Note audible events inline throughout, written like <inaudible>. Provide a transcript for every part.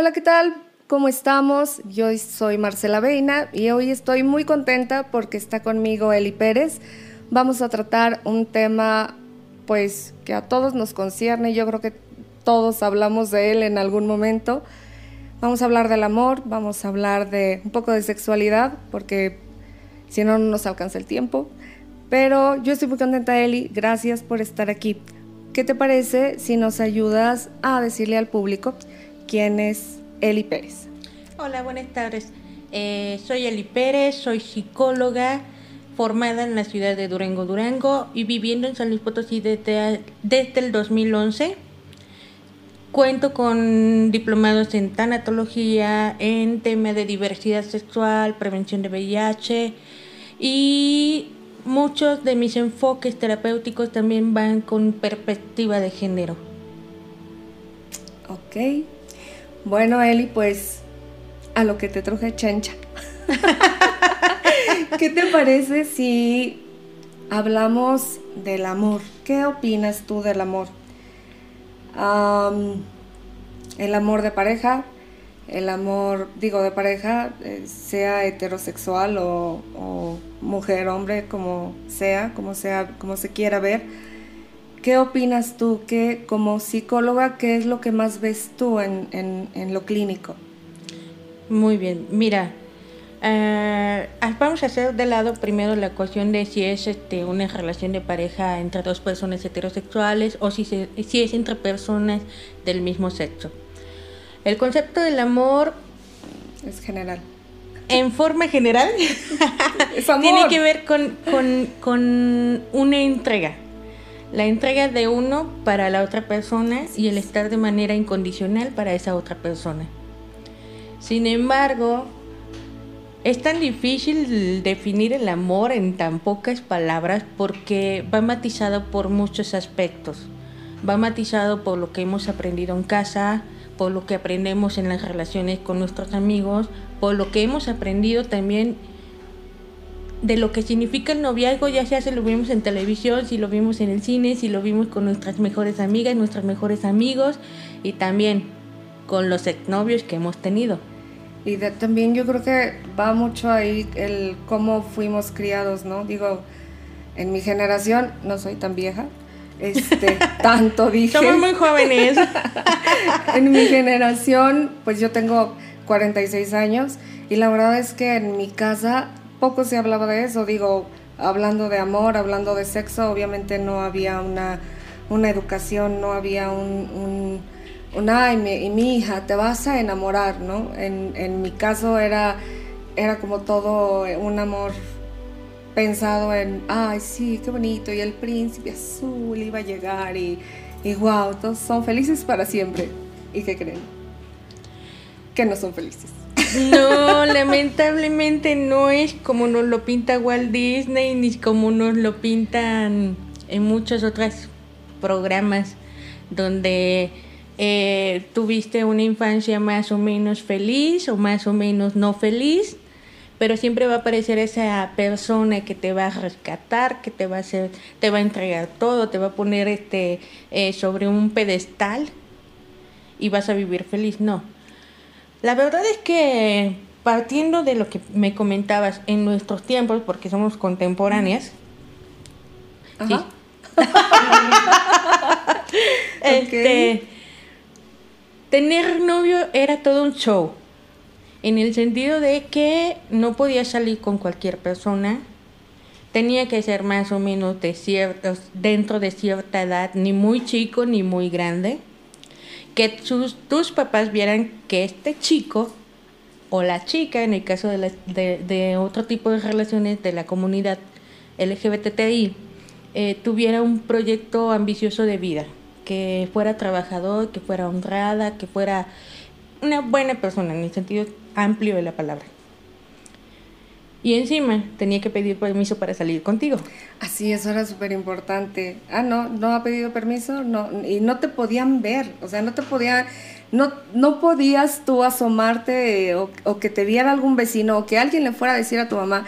Hola, ¿qué tal? ¿Cómo estamos? Yo soy Marcela Veina y hoy estoy muy contenta porque está conmigo Eli Pérez. Vamos a tratar un tema pues que a todos nos concierne, yo creo que todos hablamos de él en algún momento. Vamos a hablar del amor, vamos a hablar de un poco de sexualidad porque si no, no nos alcanza el tiempo. Pero yo estoy muy contenta, Eli, gracias por estar aquí. ¿Qué te parece si nos ayudas a decirle al público quién es Eli Pérez. Hola, buenas tardes. Eh, soy Eli Pérez, soy psicóloga formada en la ciudad de Durango, Durango y viviendo en San Luis Potosí desde, desde el 2011. Cuento con diplomados en tanatología, en tema de diversidad sexual, prevención de VIH y muchos de mis enfoques terapéuticos también van con perspectiva de género. Ok, bueno, Eli, pues a lo que te truje chencha. <laughs> ¿Qué te parece si hablamos del amor? ¿Qué opinas tú del amor? el amor de pareja, el amor, digo, de pareja, eh, sea heterosexual o, o, mujer, hombre, como sea, como sea, como se quiera ver ¿Qué opinas tú? ¿Qué, como psicóloga, qué es lo que más ves tú en, en, lo clínico? Muy bien, mira, eh, ah, vamos a hacer de lado primero la cuestión de si es este, una relación de pareja entre dos personas heterosexuales o si, si es entre personas del mismo sexo. El concepto del amor es general. En forma general, <laughs> <laughs> tiene que ver con, con, con una entrega la entrega de uno para la otra persona y el estar de manera incondicional para esa otra persona. Sin embargo, es tan difícil definir el amor en tan pocas palabras porque va matizado por muchos aspectos. Va matizado por lo que hemos aprendido en casa, por lo que aprendemos en las relaciones con nuestros amigos, por lo que hemos aprendido también de lo que significa el noviazgo, ya sea si lo vimos en televisión, si lo vimos en el cine, si lo vimos con nuestras mejores amigas, nuestros mejores amigos y también con los exnovios que hemos tenido. Y también yo creo que va mucho ahí el cómo fuimos criados, ¿no? Digo, en mi generación, no soy tan vieja, este, <laughs> tanto dije. Somos muy jóvenes. <laughs> en mi generación, pues yo tengo 46 años y la verdad es que en mi casa poco se hablaba de eso, digo, hablando de amor, hablando de sexo, obviamente no había una, una educación, no había un, un, ay, mi, y mi hija, te vas a enamorar, ¿no? En, mi caso era, era como todo un amor pensado en, ay, sí, qué bonito, y el príncipe azul iba a llegar y, y wow, todos son felices para siempre. ¿Y qué creen? Que no son felices. No, lamentablemente no es como nos lo pinta Walt Disney ni como nos lo pintan en muchos otros programas donde eh, tuviste una infancia más o menos feliz o más o menos no feliz, pero siempre va a aparecer esa persona que te va a rescatar, que te va a hacer, te va a entregar todo, te va a poner este eh, sobre un pedestal y vas a vivir feliz. No, la verdad es que partiendo de lo que me comentabas en nuestros tiempos, porque somos contemporáneas, <laughs> este, tener novio era todo un show, en el sentido de que no podía salir con cualquier persona, tenía que ser más o menos de ciertos, dentro de cierta edad, ni muy chico ni muy grande que tus papás vieran que este chico o la chica, en el caso de, de, otro tipo de relaciones de la comunidad LGBTI, eh, tuviera un proyecto ambicioso de vida, que fuera trabajador, que fuera honrada, que fuera una buena persona en el sentido amplio de la palabra. Y encima tenía que pedir permiso para salir contigo. Así, eso era súper importante. Ah, no, no ha pedido permiso, no, y no te podían ver, o sea, no te podían, no, no podías tú asomarte o, que te viera algún vecino o que alguien le fuera a decir a tu mamá,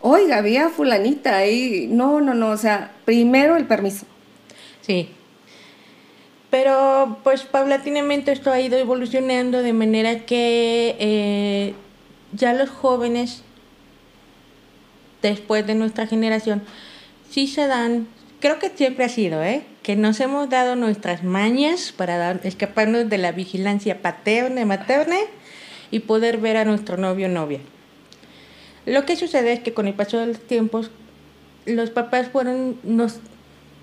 oiga, había fulanita ahí. No, no, no, o sea, primero el permiso. Sí. Pero pues paulatinamente esto ha ido evolucionando de manera que eh, ya los jóvenes, después de nuestra generación, sí se dan, creo que siempre ha sido, ¿eh? que nos hemos dado nuestras mañas para escaparnos de la vigilancia paterna materna y poder ver a nuestro novio o novia. Lo que sucede es que con el paso de los tiempos, los papás fueron, nos,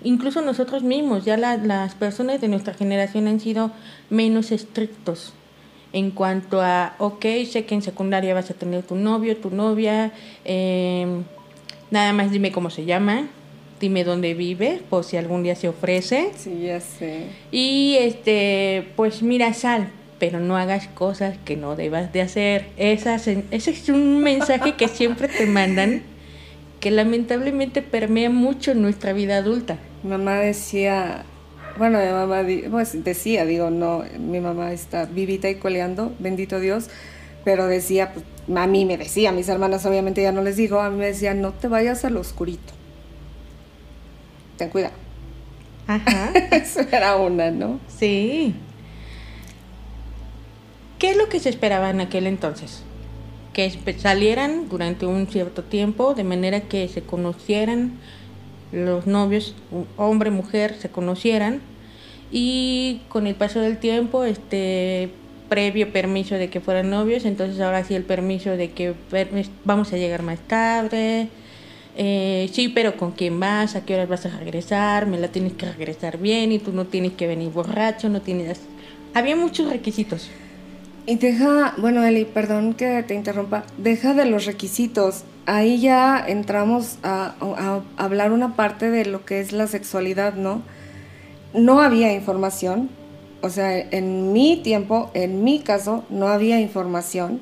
incluso nosotros mismos, ya las personas de nuestra generación han sido menos estrictos en cuanto a, ok, sé que en secundaria vas a tener tu novio, tu novia, em, nada más dime cómo se llama, dime dónde vive, por si algún día se ofrece. Sí, ya sé. Y este, pues mira, sal, pero no hagas cosas que no debas de hacer. ese es un mensaje que siempre te mandan, que lamentablemente permea mucho en nuestra vida adulta. mamá decía, bueno, mi mamá pues decía, digo, no, mi mamá está vivita y coleando, bendito Dios, pero decía, pues, a mí me decía, a mis hermanas obviamente ya no les digo, a mí me decía, no te vayas al oscurito ten cuidado. Ajá. <laughs> Eso era una, ¿no? Sí. ¿Qué es lo que se esperaba en aquel entonces? Que salieran durante un cierto tiempo, de manera que se conocieran los novios, hombre, mujer, se conocieran y con el paso del tiempo, este previo permiso de que fueran novios, entonces ahora sí el permiso de que vamos a llegar más tarde, eh, sí, pero ¿con quién vas? ¿A qué horas vas a regresar? Me la tienes que regresar bien y tú no tienes que venir borracho, no tienes... Había muchos requisitos. Y deja, bueno Eli, perdón que te interrumpa, deja de los requisitos. Ahí ya entramos a, hablar una parte de lo que es la sexualidad, ¿no? No había información, o sea, en mi tiempo, en mi caso, no había información.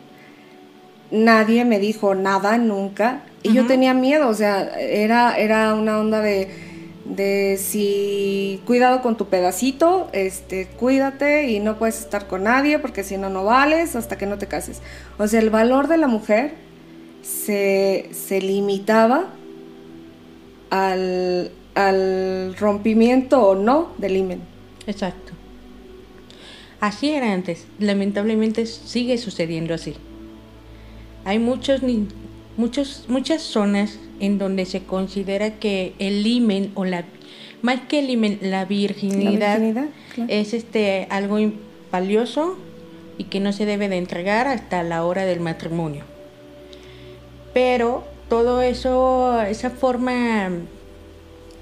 Nadie me dijo nada nunca y yo tenía miedo, o sea, era, era una onda de, de si cuidado con tu pedacito, este, cuídate y no puedes estar con nadie porque si no, no vales hasta que no te cases. O sea, el valor de la mujer se, se limitaba al, al rompimiento o no del imen. Exacto. Así era antes. Lamentablemente sigue sucediendo así. Hay muchos muchos, muchas zonas en donde se considera que el imen o la más que el imen, la virginidad, es este algo valioso y que no se debe de entregar hasta la hora del matrimonio. Pero todo eso, esa forma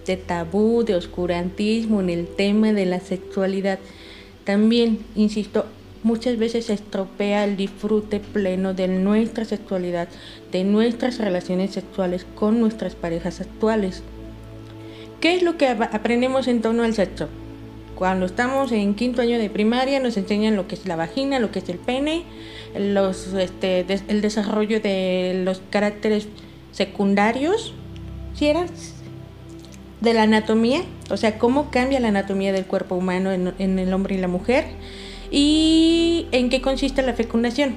de tabú, de oscurantismo en el tema de la sexualidad, también, insisto, muchas veces estropea el disfrute pleno de nuestra sexualidad, de nuestras relaciones sexuales con nuestras parejas actuales. ¿Qué es lo que aprendemos en torno al sexo? Cuando estamos en quinto año de primaria nos enseñan lo que es la vagina, lo que es el pene, este, el desarrollo de los caracteres secundarios, ¿sí eras? De la anatomía, o sea, cómo cambia la anatomía del cuerpo humano en el hombre y la mujer ¿Y en qué consiste la fecundación?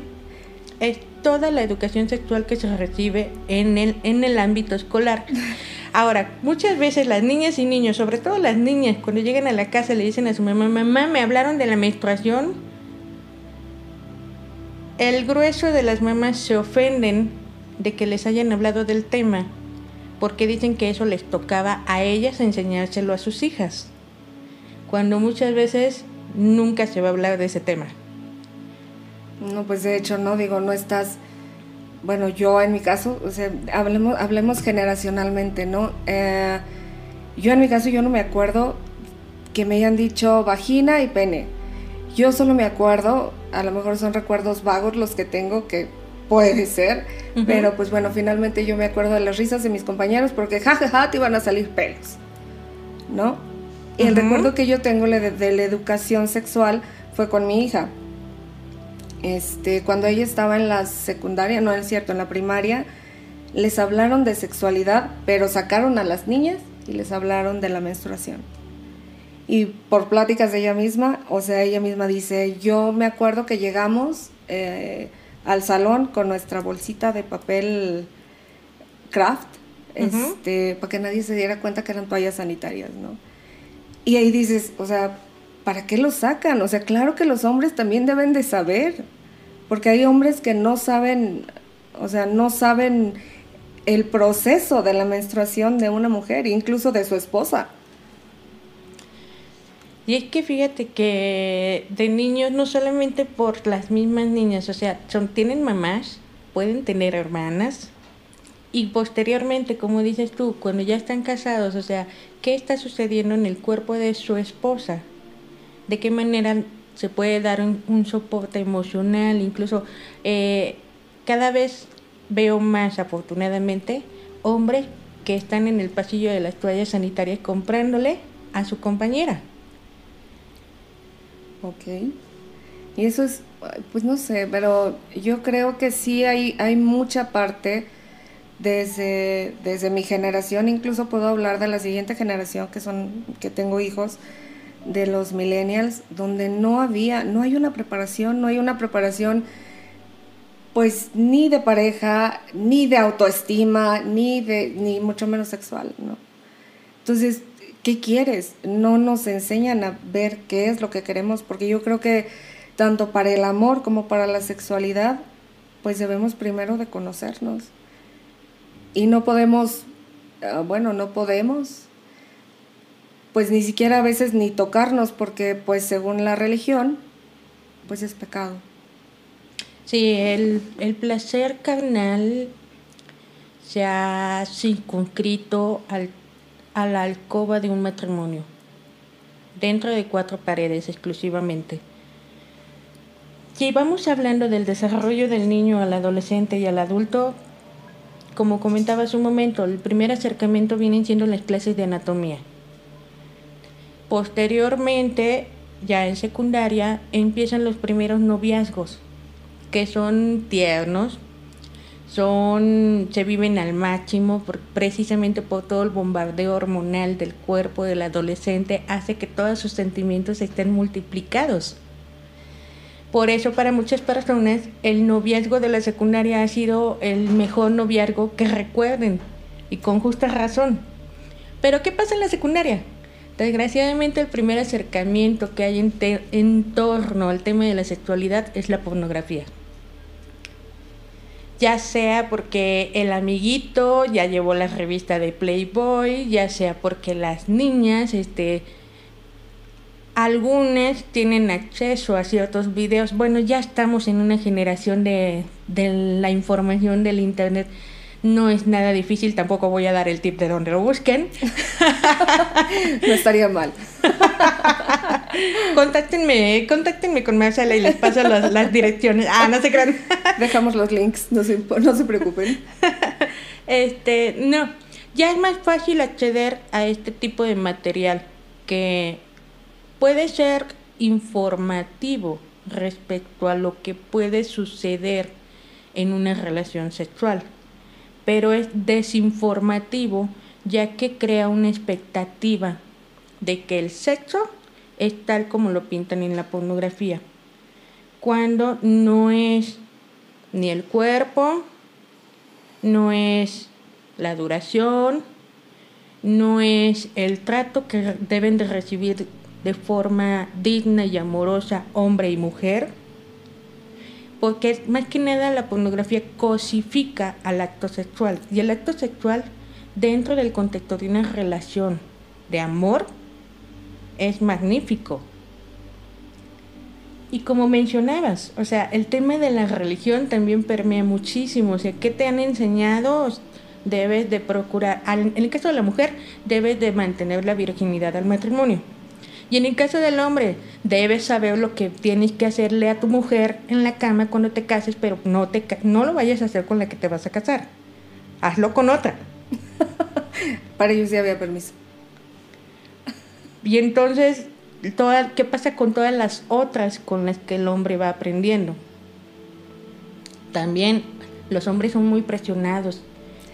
Es toda la educación sexual que se recibe en el, en el ámbito escolar. <laughs> Ahora, muchas veces las niñas y niños, sobre todo las niñas, cuando llegan a la casa le dicen a su mamá, mamá, me hablaron de la menstruación. El grueso de las mamás se ofenden de que les hayan hablado del tema, porque dicen que eso les tocaba a ellas enseñárselo a sus hijas, cuando muchas veces nunca se va a hablar de ese tema. No, pues de hecho, no digo, no estás, bueno, yo en mi caso, o sea, hablemos, hablemos generacionalmente, ¿no? Eh, yo en mi caso, yo no me acuerdo que me hayan dicho vagina y pene. Yo solo me acuerdo, a lo mejor son recuerdos vagos los que tengo, que puede ser, pero pues bueno, finalmente yo me acuerdo de las risas de mis compañeros porque jajaja te iban a salir pelos, ¿no? Y el recuerdo que yo tengo de, la educación sexual fue con mi hija. Este, cuando ella estaba en la secundaria, no es cierto, en la primaria, les hablaron de sexualidad, pero sacaron a las niñas y les hablaron de la menstruación. Y por pláticas de ella misma, o sea, ella misma dice, yo me acuerdo que llegamos eh, al salón con nuestra bolsita de papel craft, este, para que nadie se diera cuenta que eran toallas sanitarias, ¿no? Y ahí dices, o sea, ¿para qué lo sacan? O sea, claro que los hombres también deben de saber, porque hay hombres que no saben, o sea, no saben el proceso de la menstruación de una mujer, incluso de su esposa. Y es que fíjate que de niños, no solamente por las mismas niñas, o sea, son, tienen mamás, pueden tener hermanas, y posteriormente, como dices tú, cuando ya están casados, o sea, ¿qué está sucediendo en el cuerpo de su esposa? ¿De qué manera se puede dar un, soporte emocional? Incluso eh, cada vez veo más, afortunadamente, hombres que están en el pasillo de las toallas sanitarias comprándole a su compañera. Ok. Y eso es, pues no sé, pero yo creo que sí hay, hay mucha parte desde, desde mi generación, incluso puedo hablar de la siguiente generación que son, que tengo hijos, de los millennials, donde no había, no hay una preparación, no hay una preparación pues ni de pareja, ni de autoestima, ni de, ni mucho menos sexual, ¿no? Entonces, ¿qué quieres? No nos enseñan a ver qué es lo que queremos, porque yo creo que tanto para el amor como para la sexualidad, pues debemos primero de conocernos. Y no podemos, ah, bueno, no podemos, pues ni siquiera a veces ni tocarnos, porque pues según la religión, pues es pecado. Sí, el, el placer carnal se ha circunscrito al, a la alcoba de un matrimonio, dentro de cuatro paredes exclusivamente. Si vamos hablando del desarrollo del niño al adolescente y al adulto, como comentaba hace un momento, el primer acercamiento vienen siendo las clases de anatomía. Posteriormente, ya en secundaria, empiezan los primeros noviazgos, que son tiernos, son, se viven al máximo precisamente por todo el bombardeo hormonal del cuerpo del adolescente, hace que todos sus sentimientos estén multiplicados. Por eso para muchas personas el noviazgo de la secundaria ha sido el mejor noviazgo que recuerden y con justa razón. Pero ¿qué pasa en la secundaria? Desgraciadamente el primer acercamiento que hay en, torno al tema de la sexualidad es la pornografía. Ya sea porque el amiguito ya llevó la revista de Playboy, ya sea porque las niñas este, algunas tienen acceso a ciertos videos. Bueno, ya estamos en una generación de, la información del Internet. No es nada difícil, tampoco voy a dar el tip de donde lo busquen. <laughs> no estaría mal. <laughs> contáctenme, contáctenme con Marcela y les paso las, direcciones. Ah, no se crean. <laughs> Dejamos los links, no se, no se preocupen. Este, no, ya es más fácil acceder a este tipo de material que puede ser informativo respecto a lo que puede suceder en una relación sexual, pero es desinformativo ya que crea una expectativa de que el sexo es tal como lo pintan en la pornografía, cuando no es ni el cuerpo, no es la duración, no es el trato que deben de recibir de forma digna y amorosa hombre y mujer, porque más que nada la pornografía cosifica al acto sexual y el acto sexual dentro del contexto de una relación de amor es magnífico. Y como mencionabas, o sea, el tema de la religión también permea muchísimo, o sea, ¿qué te han enseñado? Debes de procurar, en el caso de la mujer, debes de mantener la virginidad al matrimonio y en el caso del hombre, debes saber lo que tienes que hacerle a tu mujer en la cama cuando te cases, pero no, te, no lo vayas a hacer con la que te vas a casar. Hazlo con otra. <laughs> Para ellos sí había permiso. Y entonces, ¿qué pasa con todas las otras con las que el hombre va aprendiendo? También los hombres son muy presionados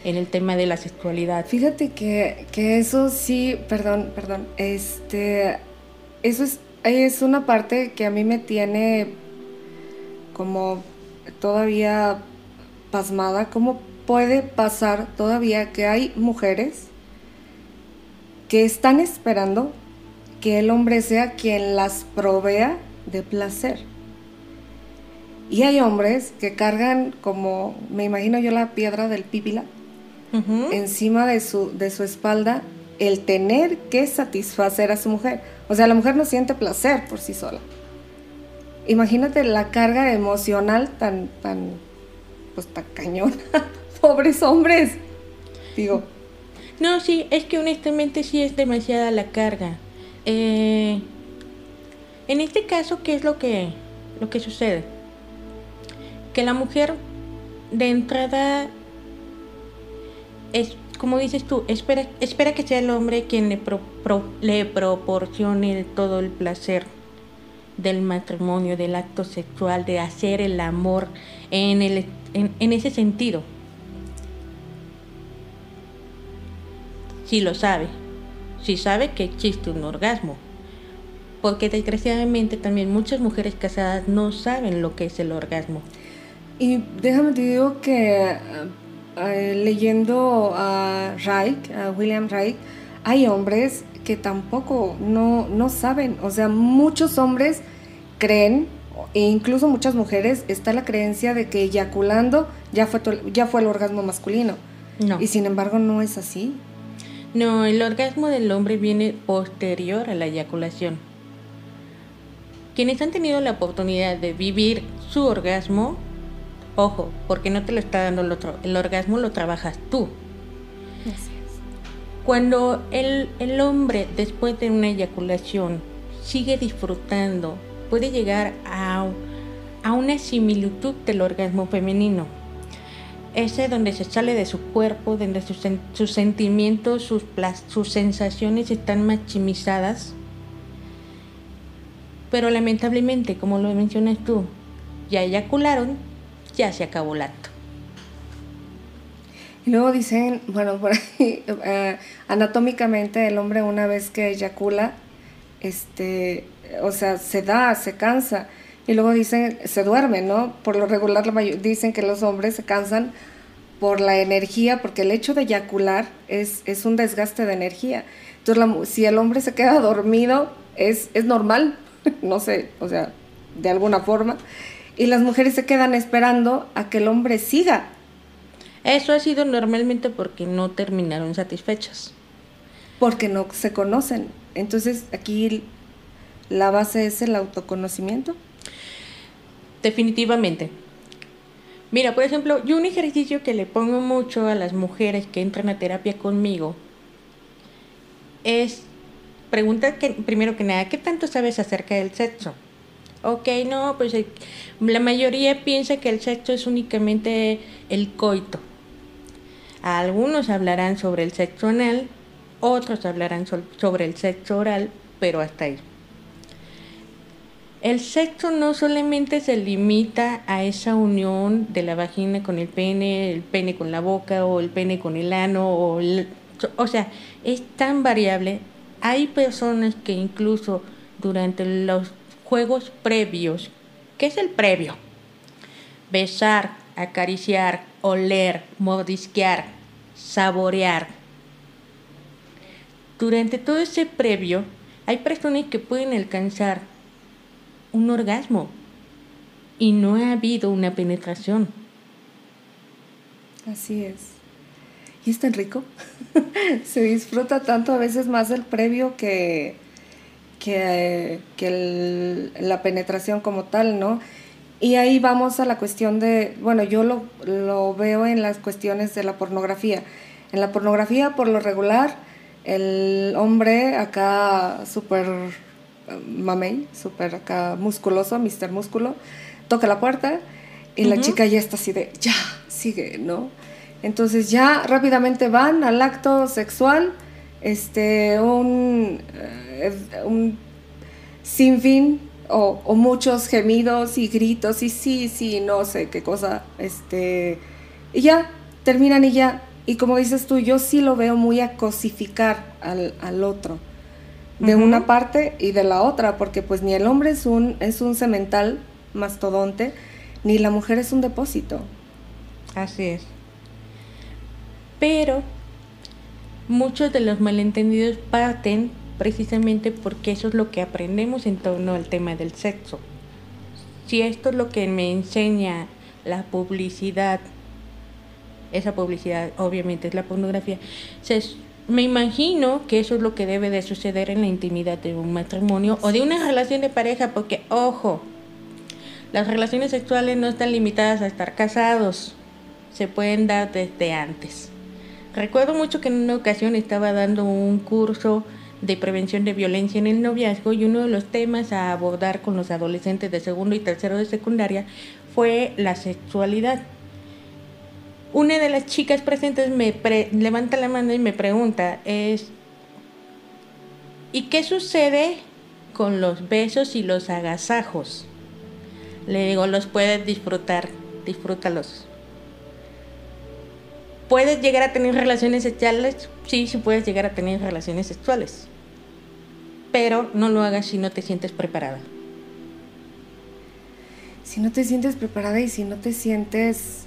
en el tema de la sexualidad. Fíjate que, que eso sí, perdón, perdón, este, eso es, es una parte que a mí me tiene como todavía pasmada. ¿Cómo puede pasar todavía que hay mujeres que están esperando que el hombre sea quien las provea de placer. Y hay hombres que cargan como, me imagino yo la piedra del pípila, encima de su, de su espalda, el tener que satisfacer a su mujer. O sea, la mujer no siente placer por sí sola. Imagínate la carga emocional tan, tan, pues tan cañona. <laughs> Pobres hombres. Digo. No, sí, es que honestamente sí es demasiada la carga. Eh, en este caso, ¿qué es lo que, lo que sucede? Que la mujer de entrada es, como dices tú, espera, espera que sea el hombre quien le, le proporcione todo el placer del matrimonio, del acto sexual, de hacer el amor en, en ese sentido. Si lo sabe si sabe que existe un orgasmo. Porque desgraciadamente también muchas mujeres casadas no saben lo que es el orgasmo. Y déjame te digo que eh, leyendo a Reich, a William Reich, hay hombres que tampoco no, no saben. O sea, muchos hombres creen, e incluso muchas mujeres, está la creencia de que eyaculando ya fue, ya fue el orgasmo masculino. No. Y sin embargo no es así. No, el orgasmo del hombre viene posterior a la eyaculación. Quienes han tenido la oportunidad de vivir su orgasmo, ojo, porque no te lo está dando el otro, el orgasmo lo trabajas tú. Cuando el, el hombre después de una eyaculación sigue disfrutando, puede llegar a, a una similitud del orgasmo femenino ese donde se sale de su cuerpo, donde sus, sus sentimientos, sus, sus sensaciones están maximizadas. Pero lamentablemente, como lo mencionas tú, ya eyacularon, ya se acabó el acto. Y luego dicen, bueno, por ahí, <laughs> eh, anatómicamente el hombre una vez que eyacula, este, o sea, se da, se cansa. Y luego dicen, se duerme, ¿no? Por lo regular dicen que los hombres se cansan por la energía, porque el hecho de eyacular es, es un desgaste de energía. Entonces, si el hombre se queda dormido, es, es normal, <laughs> no sé, o sea, de alguna forma. Y las mujeres se quedan esperando a que el hombre siga. Eso ha sido normalmente porque no terminaron satisfechas. Porque no se conocen. Entonces, aquí la base es el autoconocimiento. Definitivamente. Mira, por ejemplo, yo un ejercicio que le pongo mucho a las mujeres que entran a terapia conmigo es preguntar que, primero que nada, ¿qué tanto sabes acerca del sexo? Ok, no, pues eh, la mayoría piensa que el sexo es únicamente el coito. Algunos hablarán sobre el sexo anal, otros hablarán sobre el sexo oral, pero hasta ahí. El sexo no solamente se limita a esa unión de la vagina con el pene, el pene con la boca o el pene con el ano, o, o sea, es tan variable. Hay personas que incluso durante los juegos previos, ¿qué es el previo? Besar, acariciar, oler, mordisquear, saborear. Durante todo ese previo, hay personas que pueden alcanzar un orgasmo y no ha habido una penetración. Así es. Y es tan rico. <laughs> Se disfruta tanto a veces más el previo que, que, la penetración como tal, ¿no? Y ahí vamos a la cuestión de, bueno, yo lo, lo veo en las cuestiones de la pornografía. En la pornografía, por lo regular, el hombre acá súper mamey, súper acá musculoso, Mr. Músculo, toca la puerta y la chica ya está así de, ya, sigue, ¿no? Entonces ya rápidamente van al acto sexual, este, un, eh, un sinfín o, o, muchos gemidos y gritos y sí, sí, no sé qué cosa, este, y ya, terminan y ya. Y como dices tú, yo sí lo veo muy a cosificar al, al otro de una parte y de la otra, porque pues ni el hombre es un, es un cemental mastodonte, ni la mujer es un depósito. Así es. Pero muchos de los malentendidos parten precisamente porque eso es lo que aprendemos en torno al tema del sexo. Si esto es lo que me enseña la publicidad, esa publicidad obviamente es la pornografía, me imagino que eso es lo que debe de suceder en la intimidad de un matrimonio o de una relación de pareja, porque ojo, las relaciones sexuales no están limitadas a estar casados, se pueden dar desde antes. Recuerdo mucho que en una ocasión estaba dando un curso de prevención de violencia en el noviazgo y uno de los temas a abordar con los adolescentes de segundo y tercero de secundaria fue la sexualidad. Una de las chicas presentes me levanta la mano y me pregunta es ¿y qué sucede con los besos y los agasajos? Le digo, los puedes disfrutar, disfrútalos. ¿Puedes llegar a tener relaciones sexuales? Sí, sí puedes llegar a tener relaciones sexuales. Pero no lo hagas si no te sientes preparada. Si no te sientes preparada y si no te sientes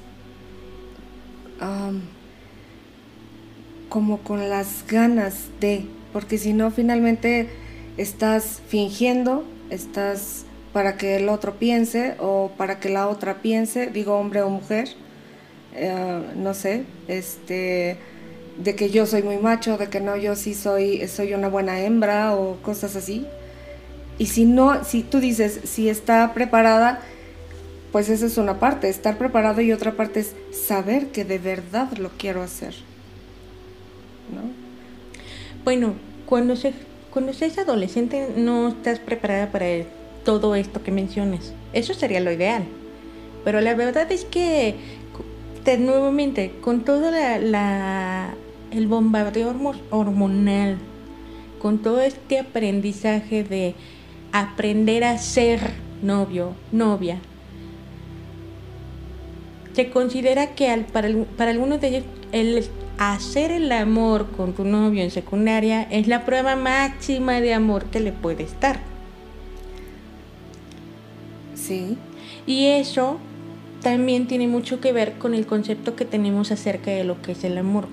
como con las ganas de, porque si no finalmente estás fingiendo, estás para que el otro piense o para que la otra piense, digo hombre o mujer, eh, no sé, este, de que yo soy muy macho, de que no, yo sí soy, soy una buena hembra o cosas así. Y si no, si tú dices, si está preparada, pues esa es una parte, estar preparado y otra parte es saber que de verdad lo quiero hacer. ¿No? Bueno, cuando se cuando seas adolescente no estás preparada para todo esto que mencionas. Eso sería lo ideal. Pero la verdad es que nuevamente, con todo la, el bombardeo hormonal, con todo este aprendizaje de aprender a ser novio, novia, se considera que al, para, para algunos de ellos el hacer el amor con tu novio en secundaria es la prueba máxima de amor que le puedes dar. Sí. Y eso también tiene mucho que ver con el concepto que tenemos acerca de lo que es el amor.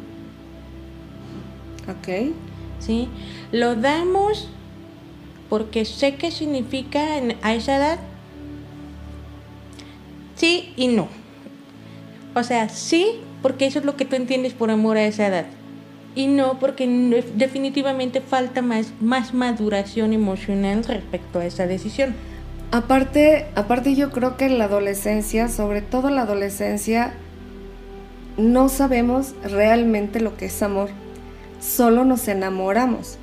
Ok. ¿Sí? Lo damos porque sé qué significa a esa edad. Sí y no. O sea, sí porque eso es lo que tú entiendes por amor a esa edad. Y no porque definitivamente falta más, más maduración emocional respecto a esa decisión. Aparte, aparte yo creo que en la adolescencia, sobre todo la adolescencia, no sabemos realmente lo que es amor. Solo nos enamoramos.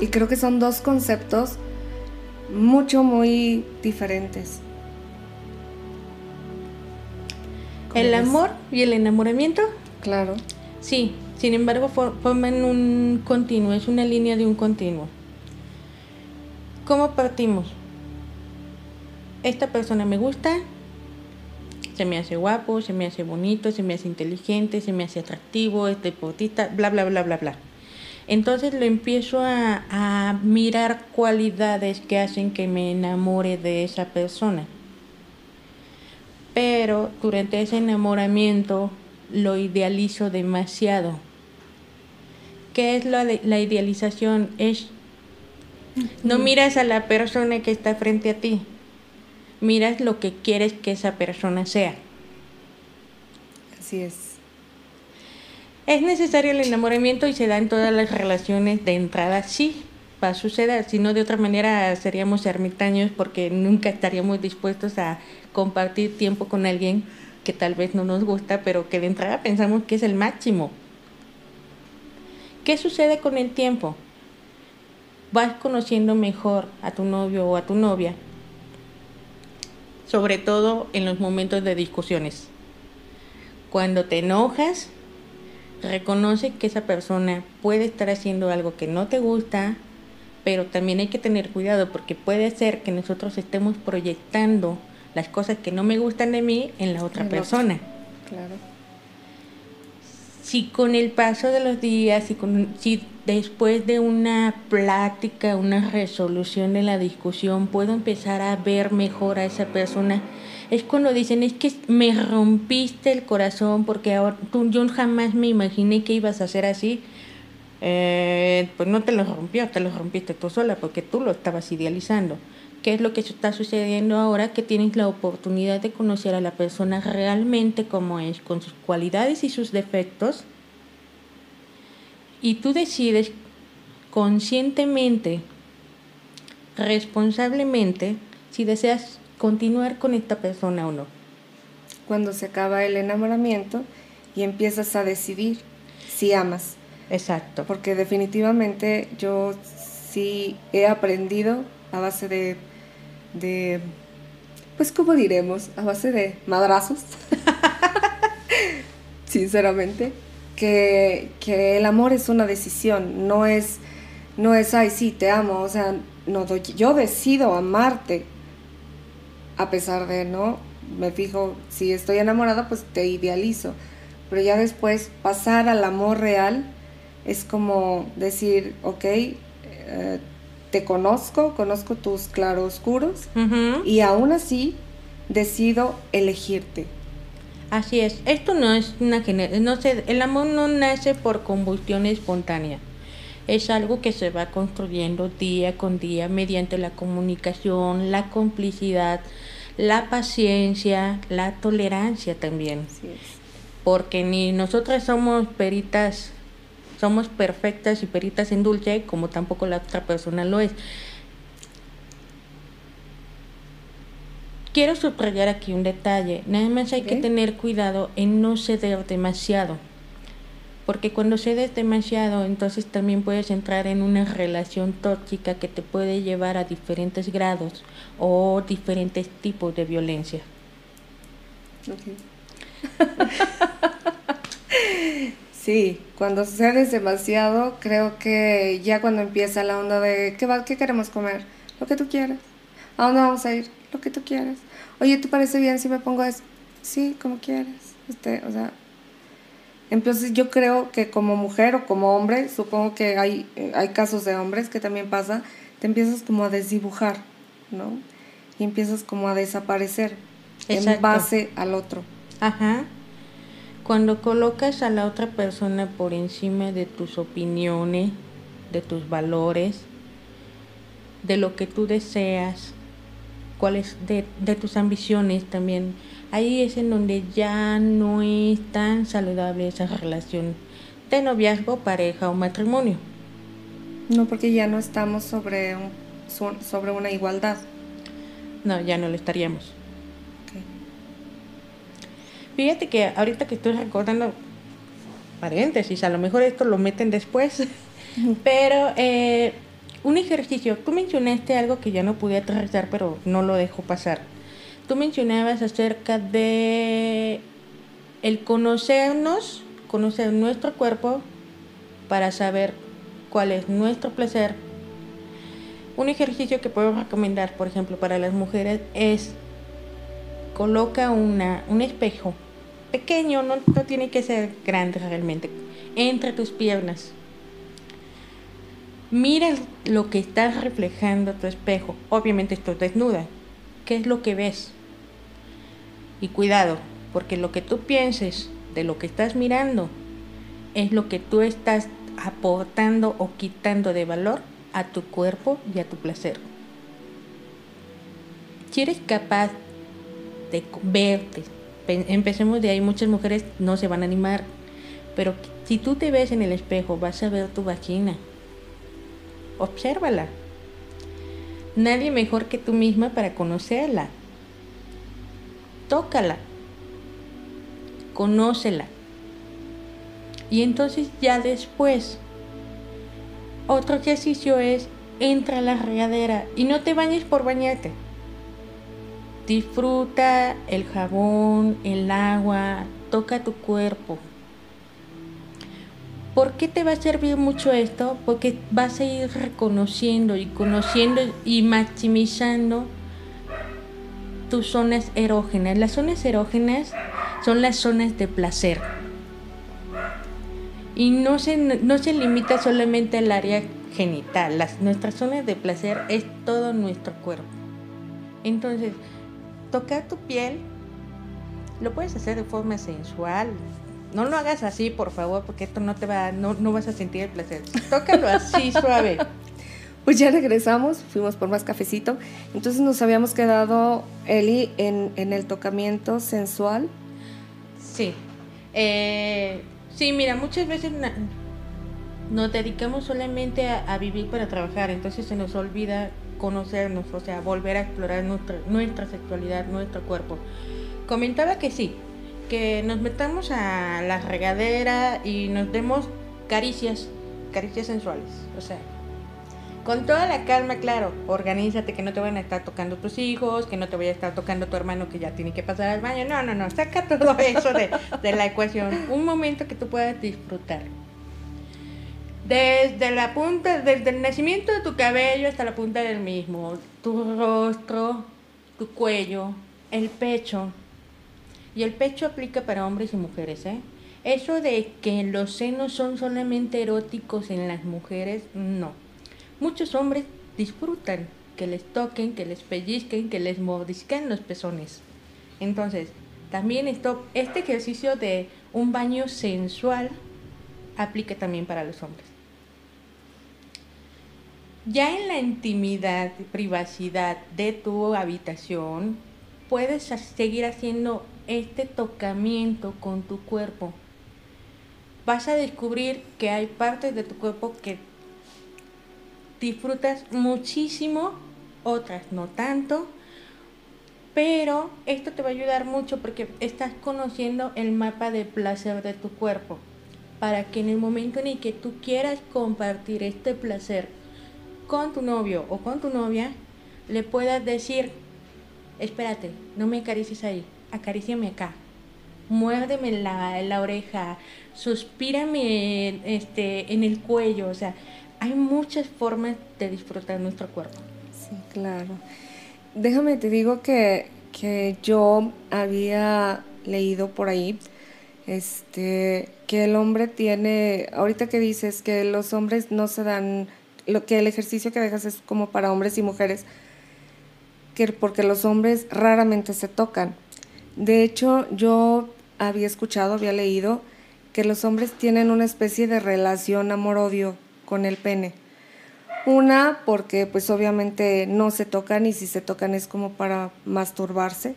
Y creo que son dos conceptos mucho, muy diferentes. ¿El amor y el enamoramiento? Claro. Sí, sin embargo forman un continuo, es una línea de un continuo. ¿Cómo partimos? Esta persona me gusta, se me hace guapo, se me hace bonito, se me hace inteligente, se me hace atractivo, es deportista, bla, bla, bla, bla, bla. Entonces lo empiezo a, a mirar cualidades que hacen que me enamore de esa persona. Pero durante ese enamoramiento lo idealizo demasiado. ¿Qué es la, la idealización? Es no miras a la persona que está frente a ti, miras lo que quieres que esa persona sea. Así es. Es necesario el enamoramiento y se da en todas las relaciones de entrada, sí, va a suceder, si no de otra manera seríamos ermitaños porque nunca estaríamos dispuestos a compartir tiempo con alguien que tal vez no nos gusta, pero que de entrada pensamos que es el máximo. ¿Qué sucede con el tiempo? Vas conociendo mejor a tu novio o a tu novia sobre todo en los momentos de discusiones. Cuando te enojas, reconoce que esa persona puede estar haciendo algo que no te gusta, pero también hay que tener cuidado porque puede ser que nosotros estemos proyectando las cosas que no me gustan de mí en la otra persona. Claro. Si con el paso de los días, y con, si después de una plática, una resolución de la discusión, puedo empezar a ver mejor a esa persona. Es cuando dicen, es que me rompiste el corazón porque ahora tú, yo jamás me imaginé que ibas a ser así. eh, pues no te lo rompió, te lo rompiste tú sola porque tú lo estabas idealizando. ¿Qué es lo que está sucediendo ahora? Que tienes la oportunidad de conocer a la persona realmente como es, con sus cualidades y sus defectos. Y tú decides conscientemente, responsablemente, si deseas continuar con esta persona o no. Cuando se acaba el enamoramiento y empiezas a decidir si amas. Exacto. Porque definitivamente yo sí he aprendido a base de, de pues como diremos, a base de madrazos, <laughs> sinceramente, que, que, el amor es una decisión, no es, no es, ay, sí, te amo, o sea, no, yo decido amarte, a pesar de, ¿no? Me fijo, si estoy enamorada, pues te idealizo, pero ya después pasar al amor real, es como decir, ok, eh, te conozco, conozco tus claroscuros y aún así decido elegirte. Así es, esto no es una no sé, el amor no nace por combustión espontánea. Es algo que se va construyendo día con día mediante la comunicación, la complicidad, la paciencia, la tolerancia también. Porque ni nosotras somos peritas somos perfectas y peritas en dulce, como tampoco la otra persona lo es. Quiero subrayar aquí un detalle, nada más hay que tener cuidado en no ceder demasiado, porque cuando cedes demasiado, entonces también puedes entrar en una relación tóxica que te puede llevar a diferentes grados o diferentes tipos de violencia. <laughs> Sí, cuando cedes demasiado, creo que ya cuando empieza la onda de ¿qué, va, qué queremos comer? Lo que tú quieras. ¿A dónde vamos a ir? Lo que tú quieras. Oye, ¿te parece bien si me pongo eso? Sí, como quieras. Este, o sea, entonces yo creo que como mujer o como hombre, supongo que hay, hay casos de hombres que también pasa, te empiezas como a desdibujar, ¿no? Y empiezas como a desaparecer en base al otro. Ajá. Cuando colocas a la otra persona por encima de tus opiniones, de tus valores, de lo que tú deseas, cuáles de, de tus ambiciones también, ahí es en donde ya no es tan saludable esa relación de noviazgo, pareja o matrimonio. No, porque ya no estamos sobre, un, sobre una igualdad. No, ya no lo estaríamos. Fíjate que ahorita que estoy recordando, paréntesis, a lo mejor esto lo meten después, <laughs> pero eh, un ejercicio, tú mencionaste algo que ya no pude aterrizar, pero no lo dejo pasar. Tú mencionabas acerca de el conocernos, conocer nuestro cuerpo para saber cuál es nuestro placer. Un ejercicio que puedo recomendar, por ejemplo, para las mujeres es coloca una, un espejo pequeño, no, tiene que ser grande realmente, entre tus piernas. Mira lo que estás reflejando tu espejo. Obviamente estás desnuda. ¿Qué es lo que ves? Y cuidado, porque lo que tú pienses de lo que estás mirando es lo que tú estás aportando o quitando de valor a tu cuerpo y a tu placer. Si eres capaz de verte, empecemos de ahí, muchas mujeres no se van a animar, pero si tú te ves en el espejo, vas a ver tu vagina. Obsérvala. Nadie mejor que tú misma para conocerla. Tócala. Conócela. Y entonces ya después, otro ejercicio es entra a la regadera y no te bañes por bañarte. Disfruta el jabón, el agua, toca tu cuerpo. ¿Por qué te va a servir mucho esto? Porque vas a ir reconociendo y conociendo y maximizando tus zonas erógenas. Las zonas erógenas son las zonas de placer. Y no se, no se limita solamente al área genital. Las, nuestras zonas de placer es todo nuestro cuerpo. Entonces, tocar tu piel lo puedes hacer de forma sensual, No lo hagas así, por favor, porque esto no te va, no, no vas a sentir el placer. Tócalo así, <laughs> suave. Pues ya regresamos, fuimos por más cafecito. Entonces nos habíamos quedado, Eli, en, en el tocamiento sensual. Sí. Eh, sí, mira, muchas veces nos dedicamos solamente a, vivir para trabajar, entonces se nos olvida conocernos, o sea, volver a explorar nuestra, nuestra sexualidad, nuestro cuerpo. Comentaba que sí, que nos metamos a la regadera y nos demos caricias, caricias sensuales, o sea, con toda la calma, claro, organízate que no te van a estar tocando tus hijos, que no te vaya a estar tocando tu hermano que ya tiene que pasar al baño. No, no, no, saca todo <laughs> eso de, de la ecuación. Un momento que tú puedas disfrutar. Desde la punta, desde el nacimiento de tu cabello hasta la punta del mismo, tu rostro, tu cuello, el pecho. Y el pecho aplica para hombres y mujeres, ¿eh? Eso de que los senos son solamente eróticos en las mujeres, no Muchos hombres disfrutan que les toquen, que les pellizquen, que les mordisquen los pezones. Entonces, también esto, este ejercicio de un baño sensual aplica también para los hombres. Ya en la intimidad, privacidad de tu habitación, puedes seguir haciendo este tocamiento con tu cuerpo. Vas a descubrir que hay partes de tu cuerpo que disfrutas muchísimo, otras no tanto, pero esto te va a ayudar mucho porque estás conociendo el mapa de placer de tu cuerpo, para que en el momento en el que tú quieras compartir este placer con tu novio o con tu novia, le puedas decir, espérate, no me acaricies ahí, acaríciame acá, muérdeme la, la oreja, suspírame este, en el cuello, o sea, hay muchas formas de disfrutar nuestro cuerpo. Sí, claro. Déjame, te digo que, que yo había leído por ahí este, que el hombre tiene, ahorita que dices que los hombres no se dan, lo que el ejercicio que dejas es como para hombres y mujeres, que porque los hombres raramente se tocan. De hecho, yo había escuchado, había leído que los hombres tienen una especie de relación amor-odio con el pene. Una, porque pues obviamente no se tocan y si se tocan es como para masturbarse.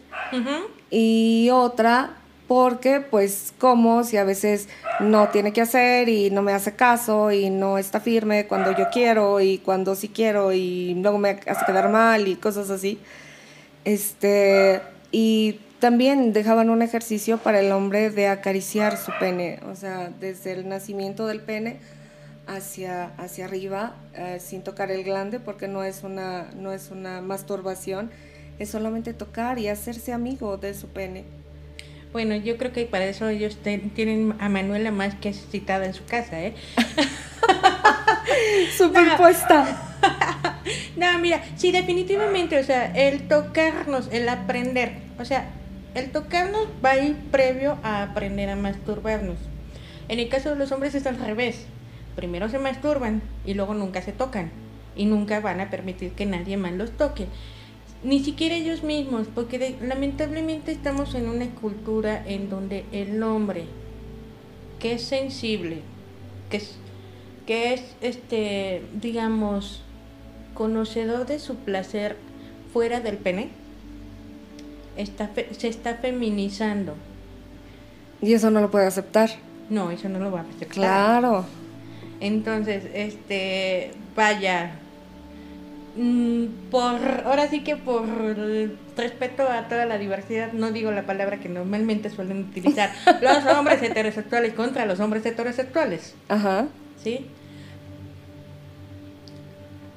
Y otra, porque pues como si a veces no tiene que hacer y no me hace caso y no está firme cuando yo quiero y cuando sí quiero y luego me hace quedar mal y cosas así. Este, y también dejaban un ejercicio para el hombre de acariciar su pene, o sea, desde el nacimiento del pene hacia, hacia arriba eh, sin tocar el glande porque no es, una, no es una masturbación, es solamente tocar y hacerse amigo de su pene. Bueno, yo creo que para eso ellos tienen a Manuela más que citada en su casa, ¿eh? <laughs> Superpuesta. <laughs> No. mira, sí, definitivamente, o sea, el tocarnos, el aprender, o sea, el tocarnos va a ir previo a aprender a masturbarnos. En el caso de los hombres es al revés primero se masturban y luego nunca se tocan y nunca van a permitir que nadie más los toque. Ni siquiera ellos mismos, porque lamentablemente estamos en una cultura en donde el hombre que es sensible, que es, que es este, digamos, conocedor de su placer fuera del pene, está se está feminizando. Y eso no lo puede aceptar. No, eso no lo va a aceptar. Claro. Entonces, este, vaya, mm, por, ahora sí que por respeto a toda la diversidad, no digo la palabra que normalmente suelen utilizar <laughs> los hombres heterosexuales contra los hombres heterosexuales. Ajá. ¿Sí?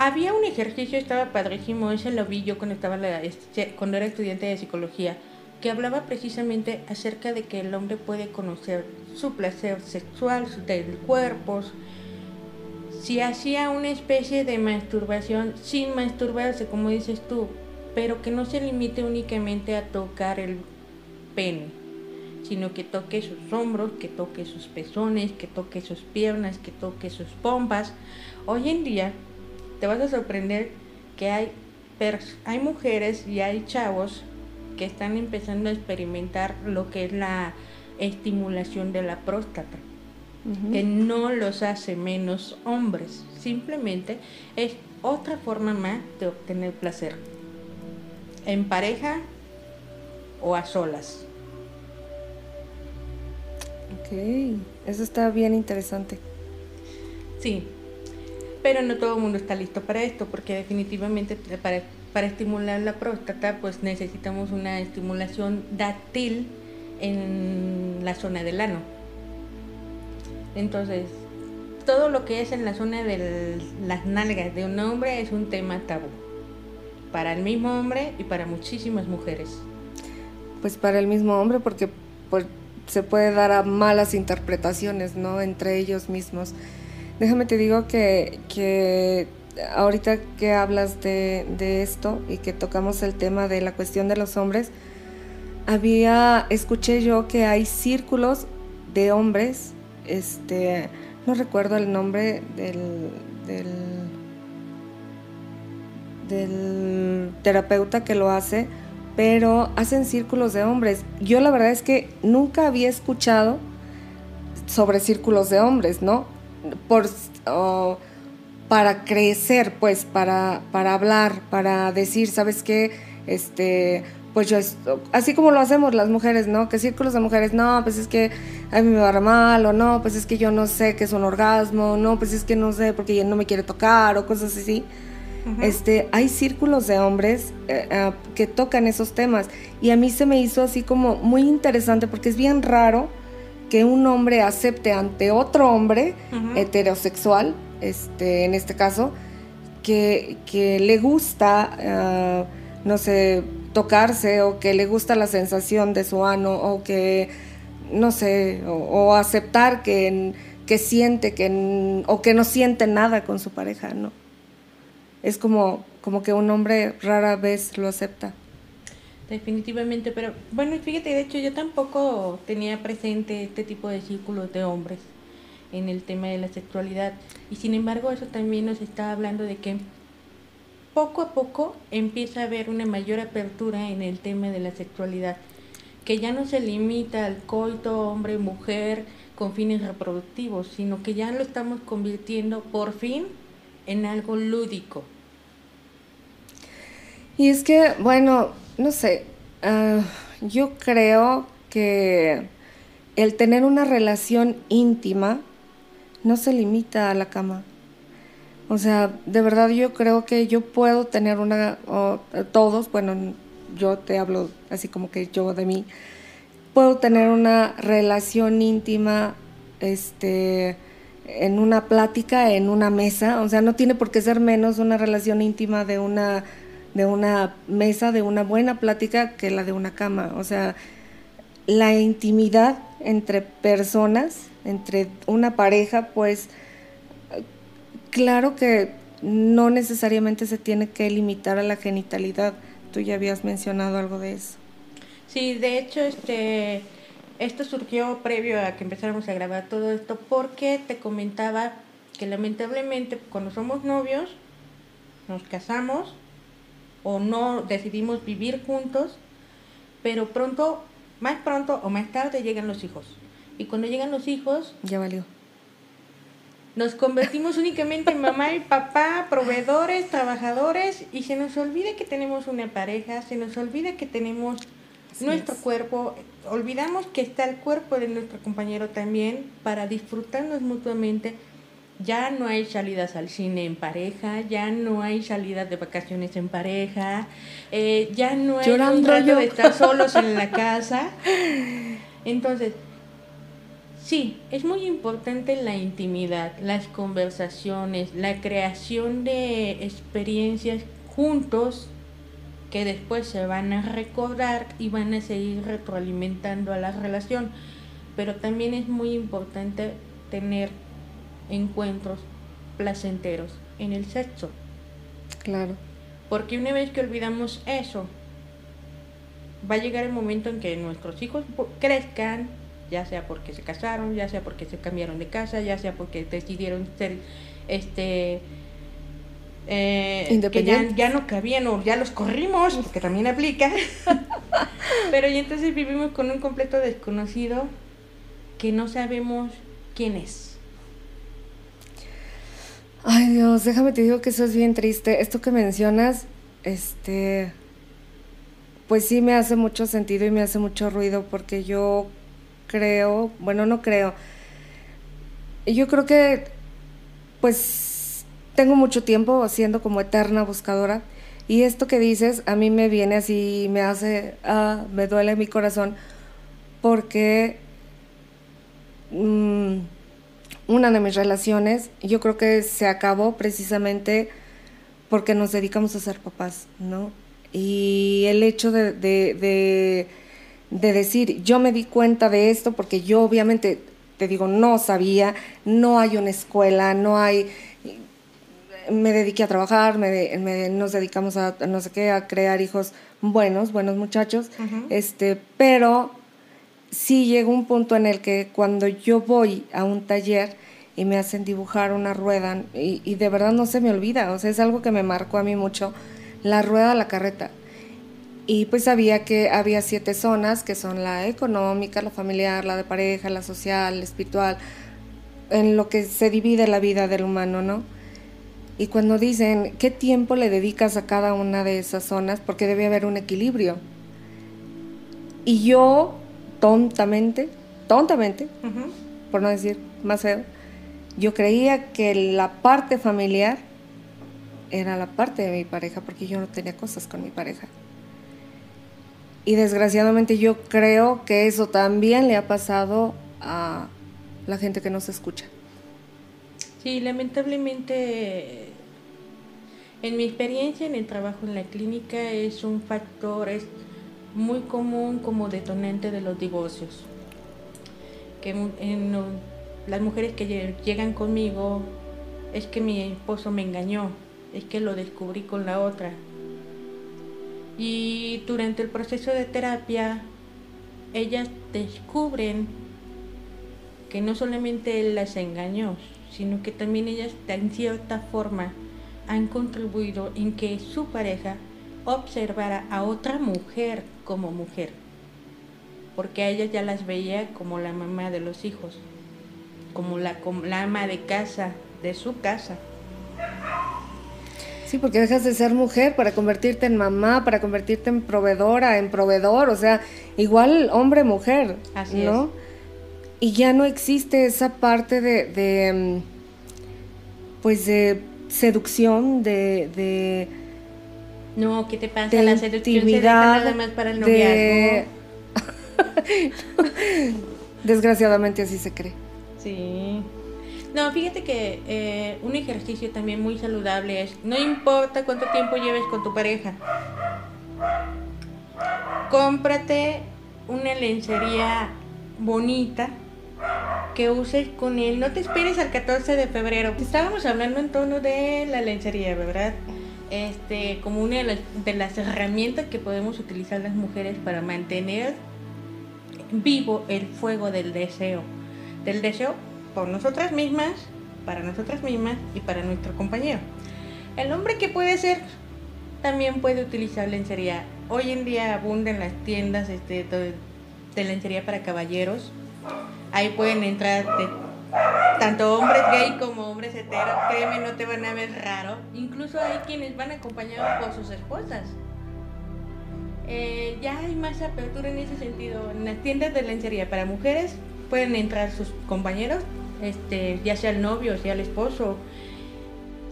Había un ejercicio, estaba padrísimo, ese lo vi yo cuando, estaba este, cuando era estudiante de psicología, que hablaba precisamente acerca de que el hombre puede conocer su placer sexual, del cuerpo, si hacía una especie de masturbación sin masturbarse, como dices tú, pero que no se limite únicamente a tocar el pene, sino que toque sus hombros, que toque sus pezones, que toque sus piernas, que toque sus pompas. Hoy en día te vas a sorprender que hay, hay mujeres y hay chavos que están empezando a experimentar lo que es la estimulación de la próstata, que no los hace menos hombres, simplemente es otra forma más de obtener placer, en pareja o a solas. Ok, eso está bien interesante. Sí, pero no todo el mundo está listo para esto, porque definitivamente para, para estimular la próstata, pues necesitamos una estimulación dáctil en la zona del ano. Entonces, todo lo que es en la zona de las nalgas de un hombre es un tema tabú. Para el mismo hombre y para muchísimas mujeres. Pues para el mismo hombre porque pues, se puede dar a malas interpretaciones, ¿no? Entre ellos mismos. Déjame te digo que, que ahorita que hablas de, de esto y que tocamos el tema de la cuestión de los hombres, había, escuché yo que hay círculos de hombres, este, no recuerdo el nombre del, del, del terapeuta que lo hace, pero hacen círculos de hombres. Yo la verdad es que nunca había escuchado sobre círculos de hombres, ¿no? Por, para crecer, pues, para, para hablar, para decir, ¿sabes qué? Este, pues yo, así como lo hacemos las mujeres, ¿no? Que círculos de mujeres, no, pues es que a mí me va mal, o no, pues es que yo no sé qué es un orgasmo, no, pues es que no sé porque ella no me quiere tocar, o cosas así. Este, hay círculos de hombres eh, eh, que tocan esos temas y a mí se me hizo así como muy interesante porque es bien raro que un hombre acepte ante otro hombre heterosexual, este, en este caso, que, que le gusta, ah, no sé, tocarse o que le gusta la sensación de su ano o que, no sé, o, aceptar que, que siente que, o que no siente nada con su pareja, ¿no? Es como, como que un hombre rara vez lo acepta. Definitivamente, pero bueno, fíjate, de hecho yo tampoco tenía presente este tipo de círculos de hombres en el tema de la sexualidad y sin embargo eso también nos está hablando de que poco a poco empieza a haber una mayor apertura en el tema de la sexualidad, que ya no se limita al coito hombre-mujer con fines reproductivos, sino que ya lo estamos convirtiendo por fin en algo lúdico. Y es que, bueno, no sé, ah, yo creo que el tener una relación íntima no se limita a la cama. O sea, de verdad yo creo que yo puedo tener una, todos, bueno, yo te hablo así como que yo de mí, puedo tener una relación íntima, este, en una plática, en una mesa, o sea, no tiene por qué ser menos una relación íntima de una, de una mesa, de una buena plática que la de una cama, o sea, la intimidad entre personas, entre una pareja, pues, Claro que no necesariamente se tiene que limitar a la genitalidad. Tú ya habías mencionado algo de eso. Sí, de hecho, este, esto surgió previo a que empezáramos a grabar todo esto porque te comentaba que lamentablemente cuando somos novios, nos casamos o no decidimos vivir juntos, pero pronto, más pronto o más tarde llegan los hijos. Y cuando llegan los hijos... Ya valió. Nos convertimos únicamente en mamá y papá, proveedores, trabajadores, y se nos olvida que tenemos una pareja, se nos olvida que tenemos nuestro cuerpo, olvidamos que está el cuerpo de nuestro compañero también para disfrutarnos mutuamente. Ya no hay salidas al cine en pareja, ya no hay salidas de vacaciones en pareja, eh, ya no hay un de estar solos en la <laughs> casa. Entonces, Sí, es muy importante la intimidad, las conversaciones, la creación de experiencias juntos que después se van a recordar y van a seguir retroalimentando a la relación. Pero también es muy importante tener encuentros placenteros en el sexo. Claro. Porque una vez que olvidamos eso, va a llegar el momento en que nuestros hijos crezcan, ya sea porque se casaron, ya sea porque se cambiaron de casa, ya sea porque decidieron ser este eh, que ya, no cabían o ya los corrimos, que también aplica. <laughs> Pero y entonces vivimos con un completo desconocido que no sabemos quién es. Ay Dios, déjame te digo que eso es bien triste. Esto que mencionas, este, pues sí me hace mucho sentido y me hace mucho ruido porque yo creo, bueno, no creo. Yo creo que, pues, tengo mucho tiempo siendo como eterna buscadora y esto que dices a mí me viene así, me hace, ah, me duele mi corazón porque mm, una de mis relaciones yo creo que se acabó precisamente porque nos dedicamos a ser papás, ¿no? Y el hecho de, de, decir, yo me di cuenta de esto porque yo obviamente, te digo, no sabía, no hay una escuela, no hay me dediqué a trabajar, me, nos dedicamos a no sé qué, a crear hijos buenos, buenos muchachos, este, pero sí llegó un punto en el que cuando yo voy a un taller y me hacen dibujar una rueda, y, de verdad no se me olvida, o sea, es algo que me marcó a mí mucho, la rueda de la carreta. Y pues sabía que había siete zonas, que son la económica, la familiar, la de pareja, la social, la espiritual, en lo que se divide la vida del humano, ¿no? Y cuando dicen, ¿qué tiempo le dedicas a cada una de esas zonas? Porque debe haber un equilibrio. Y yo, tontamente, tontamente, por no decir más feo, yo creía que la parte familiar era la parte de mi pareja, porque yo no tenía cosas con mi pareja. Y desgraciadamente yo creo que eso también le ha pasado a la gente que nos escucha. Sí, lamentablemente en mi experiencia en el trabajo en la clínica es un factor es muy común como detonante de los divorcios. Que en, las mujeres que llegan conmigo es que mi esposo me engañó, es que lo descubrí con la otra. Y durante el proceso de terapia, ellas descubren que no solamente él las engañó, sino que también ellas en cierta forma han contribuido en que su pareja observara a otra mujer como mujer, porque a ellas ya las veía como la mamá de los hijos, como la, la ama de casa, de su casa. Sí, porque dejas de ser mujer para convertirte en mamá, para convertirte en proveedora, en proveedor, o sea, igual hombre-mujer, ¿no? Y ya no existe esa parte de, mm, pues de seducción, de, no, ¿qué te pasa? La seducción se nada más para el noviazgo. <laughs> Desgraciadamente así se cree. Sí. No, fíjate que eh, un ejercicio también muy saludable es, no importa cuánto tiempo lleves con tu pareja, cómprate una lencería bonita que uses con él. No te esperes al 14 de febrero. Estábamos hablando en tono de la lencería, ¿verdad? Este, como una de las, de herramientas que podemos utilizar las mujeres para mantener vivo el fuego del deseo. Del deseo por nosotras mismas, para nosotras mismas y para nuestro compañero. El hombre que puede ser también puede utilizar lencería. Hoy en día abundan las tiendas este, de lencería para caballeros Ahí pueden entrar tanto hombres gay como hombres heteros. Créeme, no te van a ver raro. Incluso hay quienes van acompañados por sus esposas. Eh, ya hay más apertura en ese sentido. En las tiendas de lencería para mujeres pueden entrar sus compañeros, este, ya sea el novio, sea el esposo,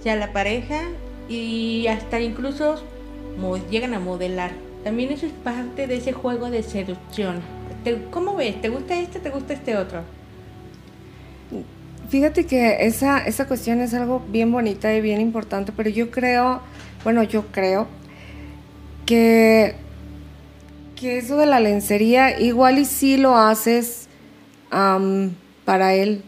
sea la pareja, y hasta incluso llegan a modelar. También eso es parte de ese juego de seducción. ¿Cómo ves? ¿Te gusta este? ¿Te gusta este otro? Fíjate que esa, esa cuestión es algo bien bonita y bien importante, pero yo creo, bueno, yo creo que, que eso de la lencería igual y sí lo haces para él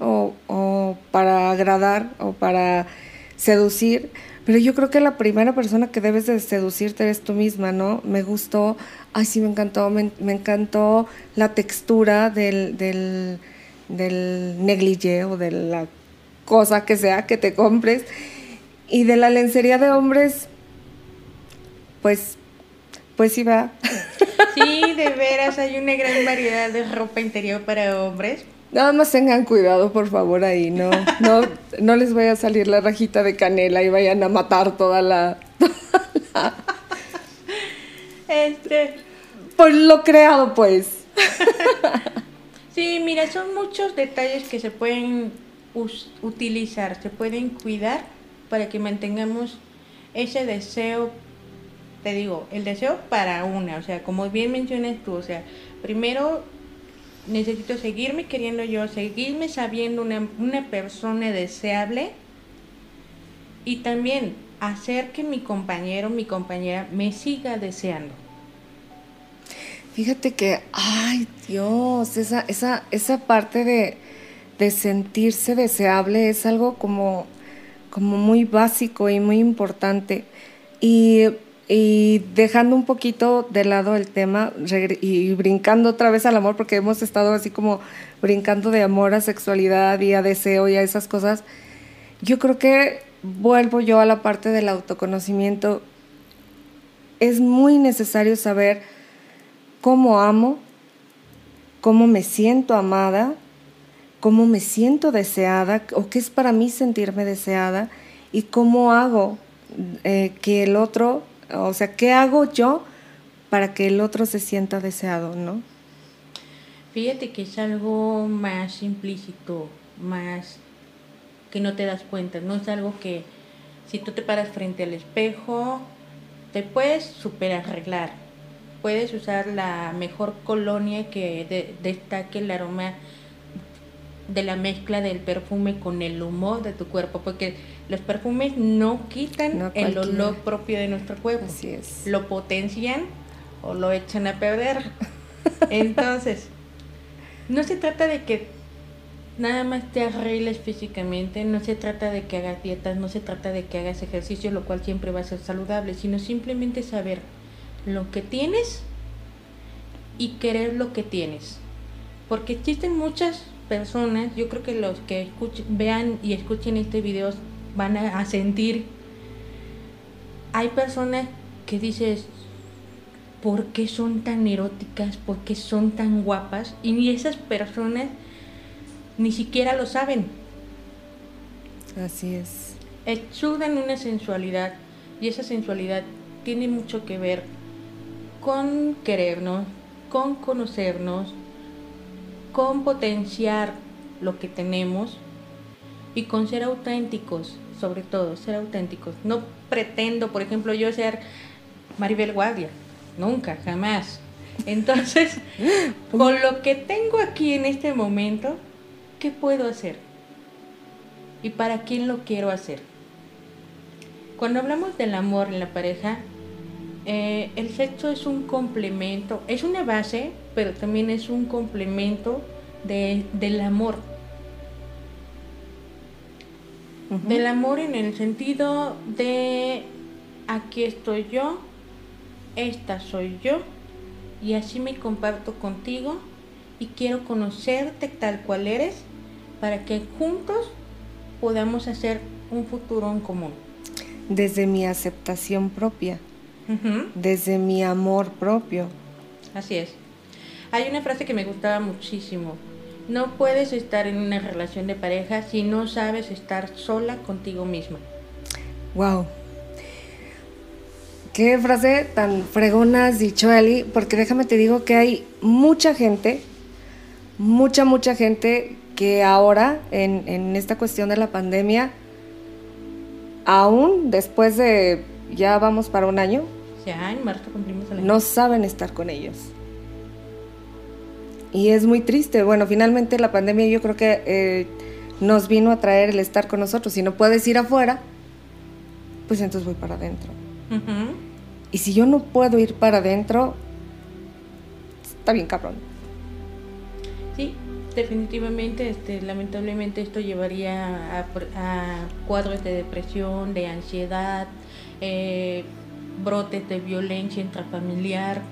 o, o para agradar o para seducir, pero yo creo que la primera persona que debes de seducirte eres tú misma, ¿no? Me gustó, ay sí, me encantó, me, encantó la textura del, del, del negligé o de la cosa que sea que te compres. Y de la lencería de hombres, pues, pues sí va. <laughs> Sí, de veras, hay una gran variedad de ropa interior para hombres. Nada más tengan cuidado, por favor, ahí, no, no, no les vaya a salir la rajita de canela y vayan a matar toda la, Este. Por lo creado, pues. <laughs> sí, mira, son muchos detalles que se pueden utilizar, se pueden cuidar para que mantengamos ese deseo, te digo, el deseo para una, o sea, como bien mencionas tú, o sea, primero necesito seguirme queriendo yo, seguirme sabiendo una, una persona deseable y también hacer que mi compañero, mi compañera me siga deseando. Fíjate que, ay Dios, esa, esa, esa parte de, de sentirse deseable es algo como, como muy básico y muy importante. Y, y, dejando un poquito de lado el tema y brincando otra vez al amor, porque hemos estado así como brincando de amor a sexualidad y a deseo y a esas cosas, yo creo que vuelvo yo a la parte del autoconocimiento. Es muy necesario saber cómo amo, cómo me siento amada, cómo me siento deseada o qué es para mí sentirme deseada y cómo hago eh, que el otro, o sea, qué hago yo para que el otro se sienta deseado, ¿no? Fíjate que es algo más implícito, más que no te das cuenta, no es algo que si tú te paras frente al espejo, te puedes super arreglar, puedes usar la mejor colonia que destaque el aroma de la mezcla del perfume con el humor de tu cuerpo, porque los perfumes no quitan el olor propio de nuestro cuerpo, Así es. lo potencian o lo echan a perder. Entonces, no se trata de que nada más te arregles físicamente, no se trata de que hagas dietas, no se trata de que hagas ejercicio, lo cual siempre va a ser saludable, sino simplemente saber lo que tienes y querer lo que tienes. Porque existen muchas personas, yo creo que los que escuchen, vean y escuchen este video van a, a sentir, hay personas que dices, ¿por qué son tan eróticas? ¿Por qué son tan guapas? Y esas personas ni siquiera lo saben. Así es. Exudan una sensualidad y esa sensualidad tiene mucho que ver con querernos, con conocernos, con potenciar lo que tenemos y con ser auténticos, sobre todo, ser auténticos. No pretendo, por ejemplo, yo ser Maribel Guardia, nunca, jamás. Entonces, <laughs> con lo que tengo aquí en este momento, ¿Qué puedo hacer? ¿Y para quién lo quiero hacer? Cuando hablamos del amor en la pareja, eh, el sexo es un complemento, es una base, pero también es un complemento del amor. Del amor en el sentido de aquí estoy yo, esta soy yo, y así me comparto contigo y quiero conocerte tal cual eres para que juntos podamos hacer un futuro en común. Desde mi aceptación propia, desde mi amor propio. Así es. Hay una frase que me gustaba muchísimo. No puedes estar en una relación de pareja si no sabes estar sola contigo misma. Wow. Qué frase tan fregona has dicho, Eli, porque déjame te digo que hay mucha gente, mucha, mucha gente que ahora, en, esta cuestión de la pandemia, aún después de, ya vamos para un año, ya en marzo cumplimos el año. no saben estar con ellos. Y es muy triste. Bueno, finalmente la pandemia yo creo que eh, nos vino a traer el estar con nosotros. Si no puedes ir afuera, pues entonces voy para adentro. Y si yo no puedo ir para adentro, está bien cabrón. Sí, definitivamente, este, lamentablemente esto llevaría a, cuadros de depresión, de ansiedad, eh, brotes de violencia intrafamiliar.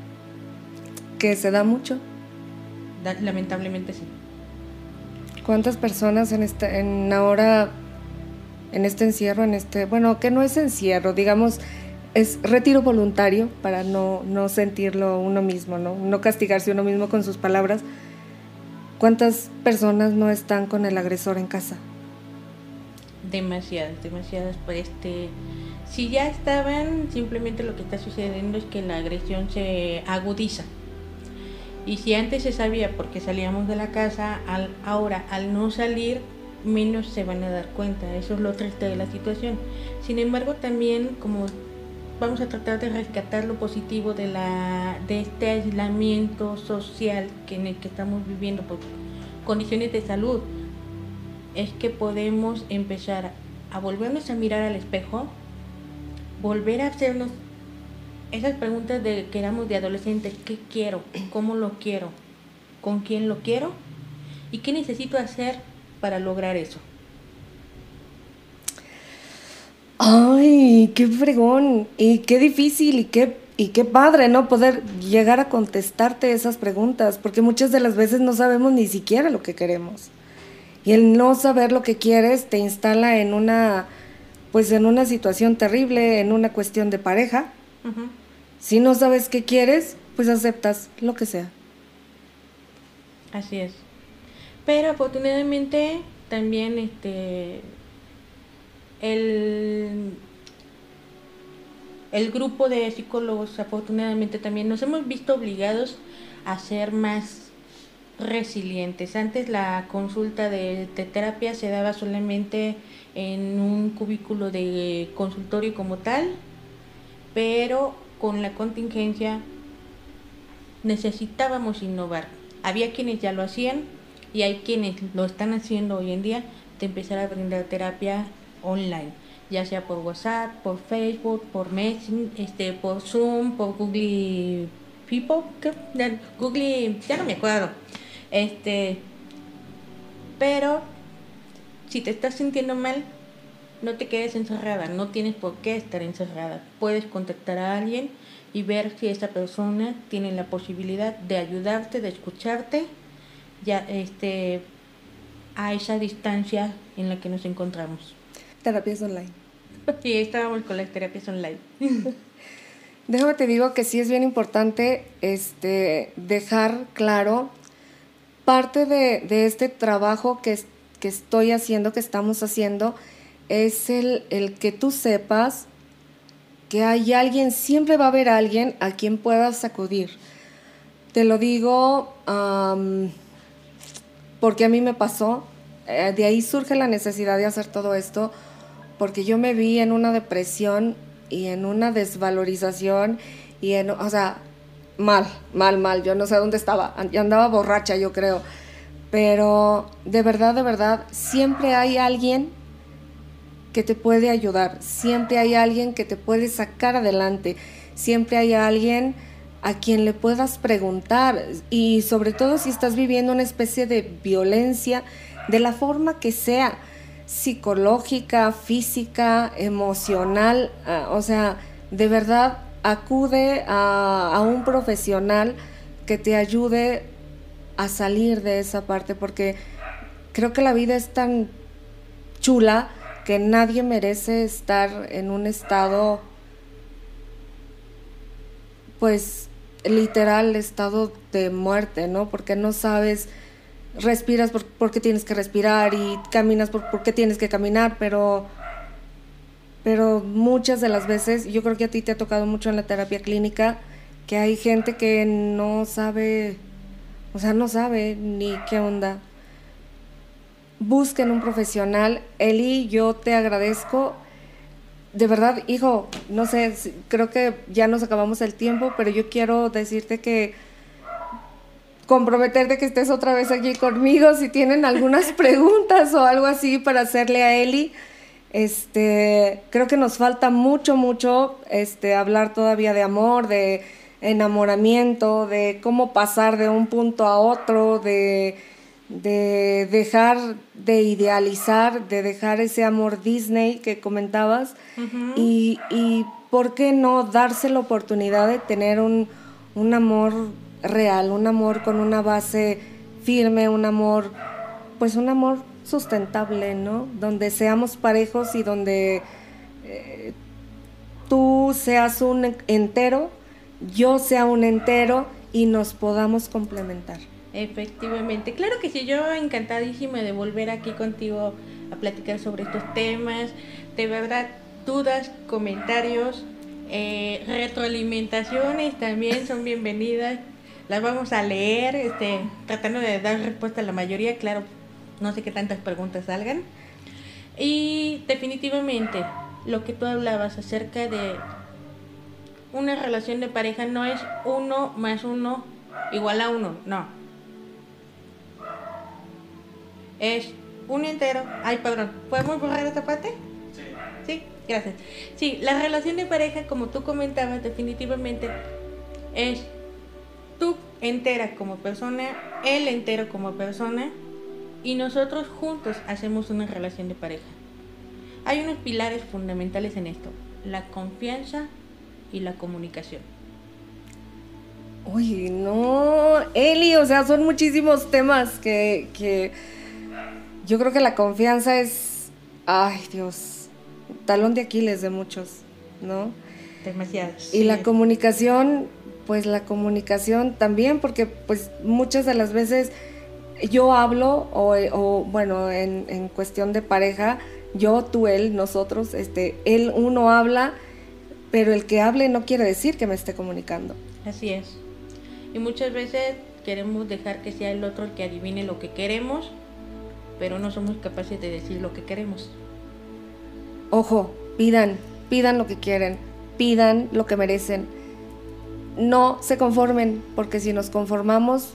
¿Que se da mucho? lamentablemente sí. ¿Cuántas personas en este, en ahora, en este encierro, en este, bueno, que no es encierro, digamos, es retiro voluntario para no, no sentirlo uno mismo, ¿no? no castigarse uno mismo con sus palabras. ¿Cuántas personas no están con el agresor en casa? Demasiadas, demasiadas. Por este, si ya estaban, simplemente lo que está sucediendo es que la agresión se agudiza. Y si antes se sabía porque salíamos de la casa, al, ahora al no salir, menos se van a dar cuenta. Eso es lo triste de la situación. Sin embargo, también como vamos a tratar de rescatar lo positivo de, la, de este aislamiento social que en el que estamos viviendo por condiciones de salud, es que podemos empezar a volvernos a mirar al espejo, volver a hacernos esas preguntas de que éramos de adolescentes, ¿qué quiero? ¿Cómo lo quiero? ¿Con quién lo quiero? ¿Y qué necesito hacer para lograr eso? Ay, qué fregón y qué difícil y qué y qué padre, ¿no? Poder llegar a contestarte esas preguntas, porque muchas de las veces no sabemos ni siquiera lo que queremos. Y el no saber lo que quieres te instala en una pues en una situación terrible, en una cuestión de pareja, si no sabes qué quieres, pues aceptas lo que sea. Así es. Pero afortunadamente también este el, el grupo de psicólogos afortunadamente también nos hemos visto obligados a ser más resilientes. Antes la consulta de, de terapia se daba solamente en un cubículo de consultorio como tal, pero con la contingencia necesitábamos innovar. Había quienes ya lo hacían y hay quienes lo están haciendo hoy en día de empezar a brindar terapia online, ya sea por WhatsApp, por Facebook, por Messenger, este, por Zoom, por Google People, Google, ya no me acuerdo. Este, pero si te estás sintiendo mal, no te quedes encerrada, no tienes por qué estar encerrada. Puedes contactar a alguien y ver si esa persona tiene la posibilidad de ayudarte, de escucharte, ya este a esa distancia en la que nos encontramos. Terapias online. <laughs> Sí, estábamos con las terapias online. <laughs> Déjame te digo que sí es bien importante este, dejar claro parte de, de este trabajo que, que estoy haciendo, que estamos haciendo, es el, el que tú sepas que hay alguien, siempre va a haber alguien a quien puedas acudir. Te lo digo porque a mí me pasó, eh, de ahí surge la necesidad de hacer todo esto, porque yo me vi en una depresión y en una desvalorización y en, o sea, mal, mal, mal, yo no sé dónde estaba, yo andaba borracha yo creo, pero de verdad, de verdad, siempre hay alguien que te puede ayudar, siempre hay alguien que te puede sacar adelante, siempre hay alguien a quien le puedas preguntar y sobre todo si estás viviendo una especie de violencia de la forma que sea, psicológica, física, emocional, ah, o sea, de verdad acude a, a un profesional que te ayude a salir de esa parte porque creo que la vida es tan chula que nadie merece estar en un estado, pues literal, estado de muerte, ¿no? Porque no sabes, respiras porque tienes que respirar y caminas porque tienes que caminar, pero, pero muchas de las veces, yo creo que a ti te ha tocado mucho en la terapia clínica, que hay gente que no sabe, o sea, no sabe ni qué onda busquen un profesional. Eli, yo te agradezco. De verdad, hijo, no sé, creo que ya nos acabamos el tiempo, pero yo quiero decirte que comprometerte que estés otra vez aquí conmigo si tienen algunas <laughs> preguntas o algo así para hacerle a Eli. Este, creo que nos falta mucho, mucho este, hablar todavía de amor, de enamoramiento, de cómo pasar de un punto a otro, de de dejar de idealizar, de dejar ese amor Disney que comentabas y, y, por qué no darse la oportunidad de tener un, un, amor real, un amor con una base firme, un amor, pues un amor sustentable, ¿no? Donde seamos parejos y donde eh, tú seas un entero, yo sea un entero y nos podamos complementar. Efectivamente, claro que sí, yo encantadísima de volver aquí contigo a platicar sobre estos temas. De verdad, dudas, comentarios, eh, retroalimentaciones también son bienvenidas. Las vamos a leer, este, tratando de dar respuesta a la mayoría, claro, no sé qué tantas preguntas salgan. Y definitivamente, lo que tú hablabas acerca de una relación de pareja no es uno más uno igual a uno, no. Es un entero. Ay, perdón, ¿podemos borrar esta parte? Sí. Sí, gracias. Sí, la relación de pareja, como tú comentabas, definitivamente es tú entera como persona, él entero como persona, y nosotros juntos hacemos una relación de pareja. Hay unos pilares fundamentales en esto, la confianza y la comunicación. Uy, no, Eli, o sea, son muchísimos temas que, que yo creo que la confianza es, ay Dios, talón de Aquiles de muchos, ¿no? Demasiados. Y la comunicación, pues la comunicación también, porque pues muchas de las veces yo hablo, o, bueno, en, en, cuestión de pareja, yo, tú, él, nosotros, este, él, uno habla, pero el que hable no quiere decir que me esté comunicando. Así es. Y muchas veces queremos dejar que sea el otro el que adivine lo que queremos, pero no somos capaces de decir lo que queremos. Ojo, pidan, pidan lo que quieren, pidan lo que merecen. No se conformen, porque si nos conformamos,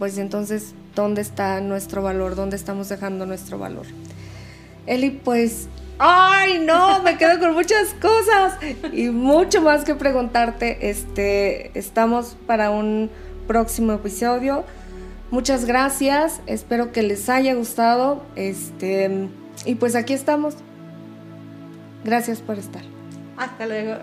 pues entonces, ¿dónde está nuestro valor? ¿Dónde estamos dejando nuestro valor? Eli, pues, ay, no, me quedo con muchas cosas y mucho más que preguntarte. Este, estamos para un próximo episodio. Muchas gracias, espero que les haya gustado. Este, y pues aquí estamos. Gracias por estar. Hasta luego.